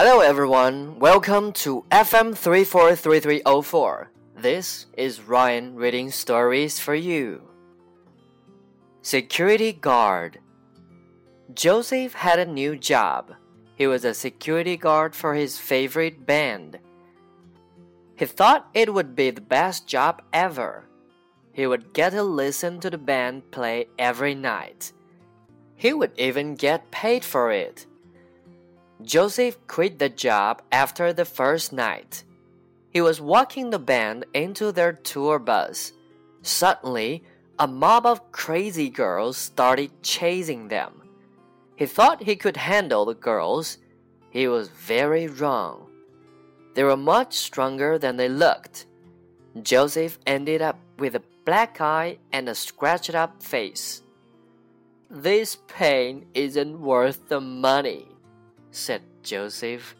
Hello everyone, welcome to FM 343304. This is Ryan reading stories for you. Security Guard Joseph had a new job. He was a security guard for his favorite band. He thought it would be the best job ever. He would get to listen to the band play every night. He would even get paid for it. Joseph quit the job after the first night. He was walking the band into their tour bus. Suddenly, a mob of crazy girls started chasing them. He thought he could handle the girls. He was very wrong. They were much stronger than they looked. Joseph ended up with a black eye and a scratched up face. This pain isn't worth the money, said Joseph.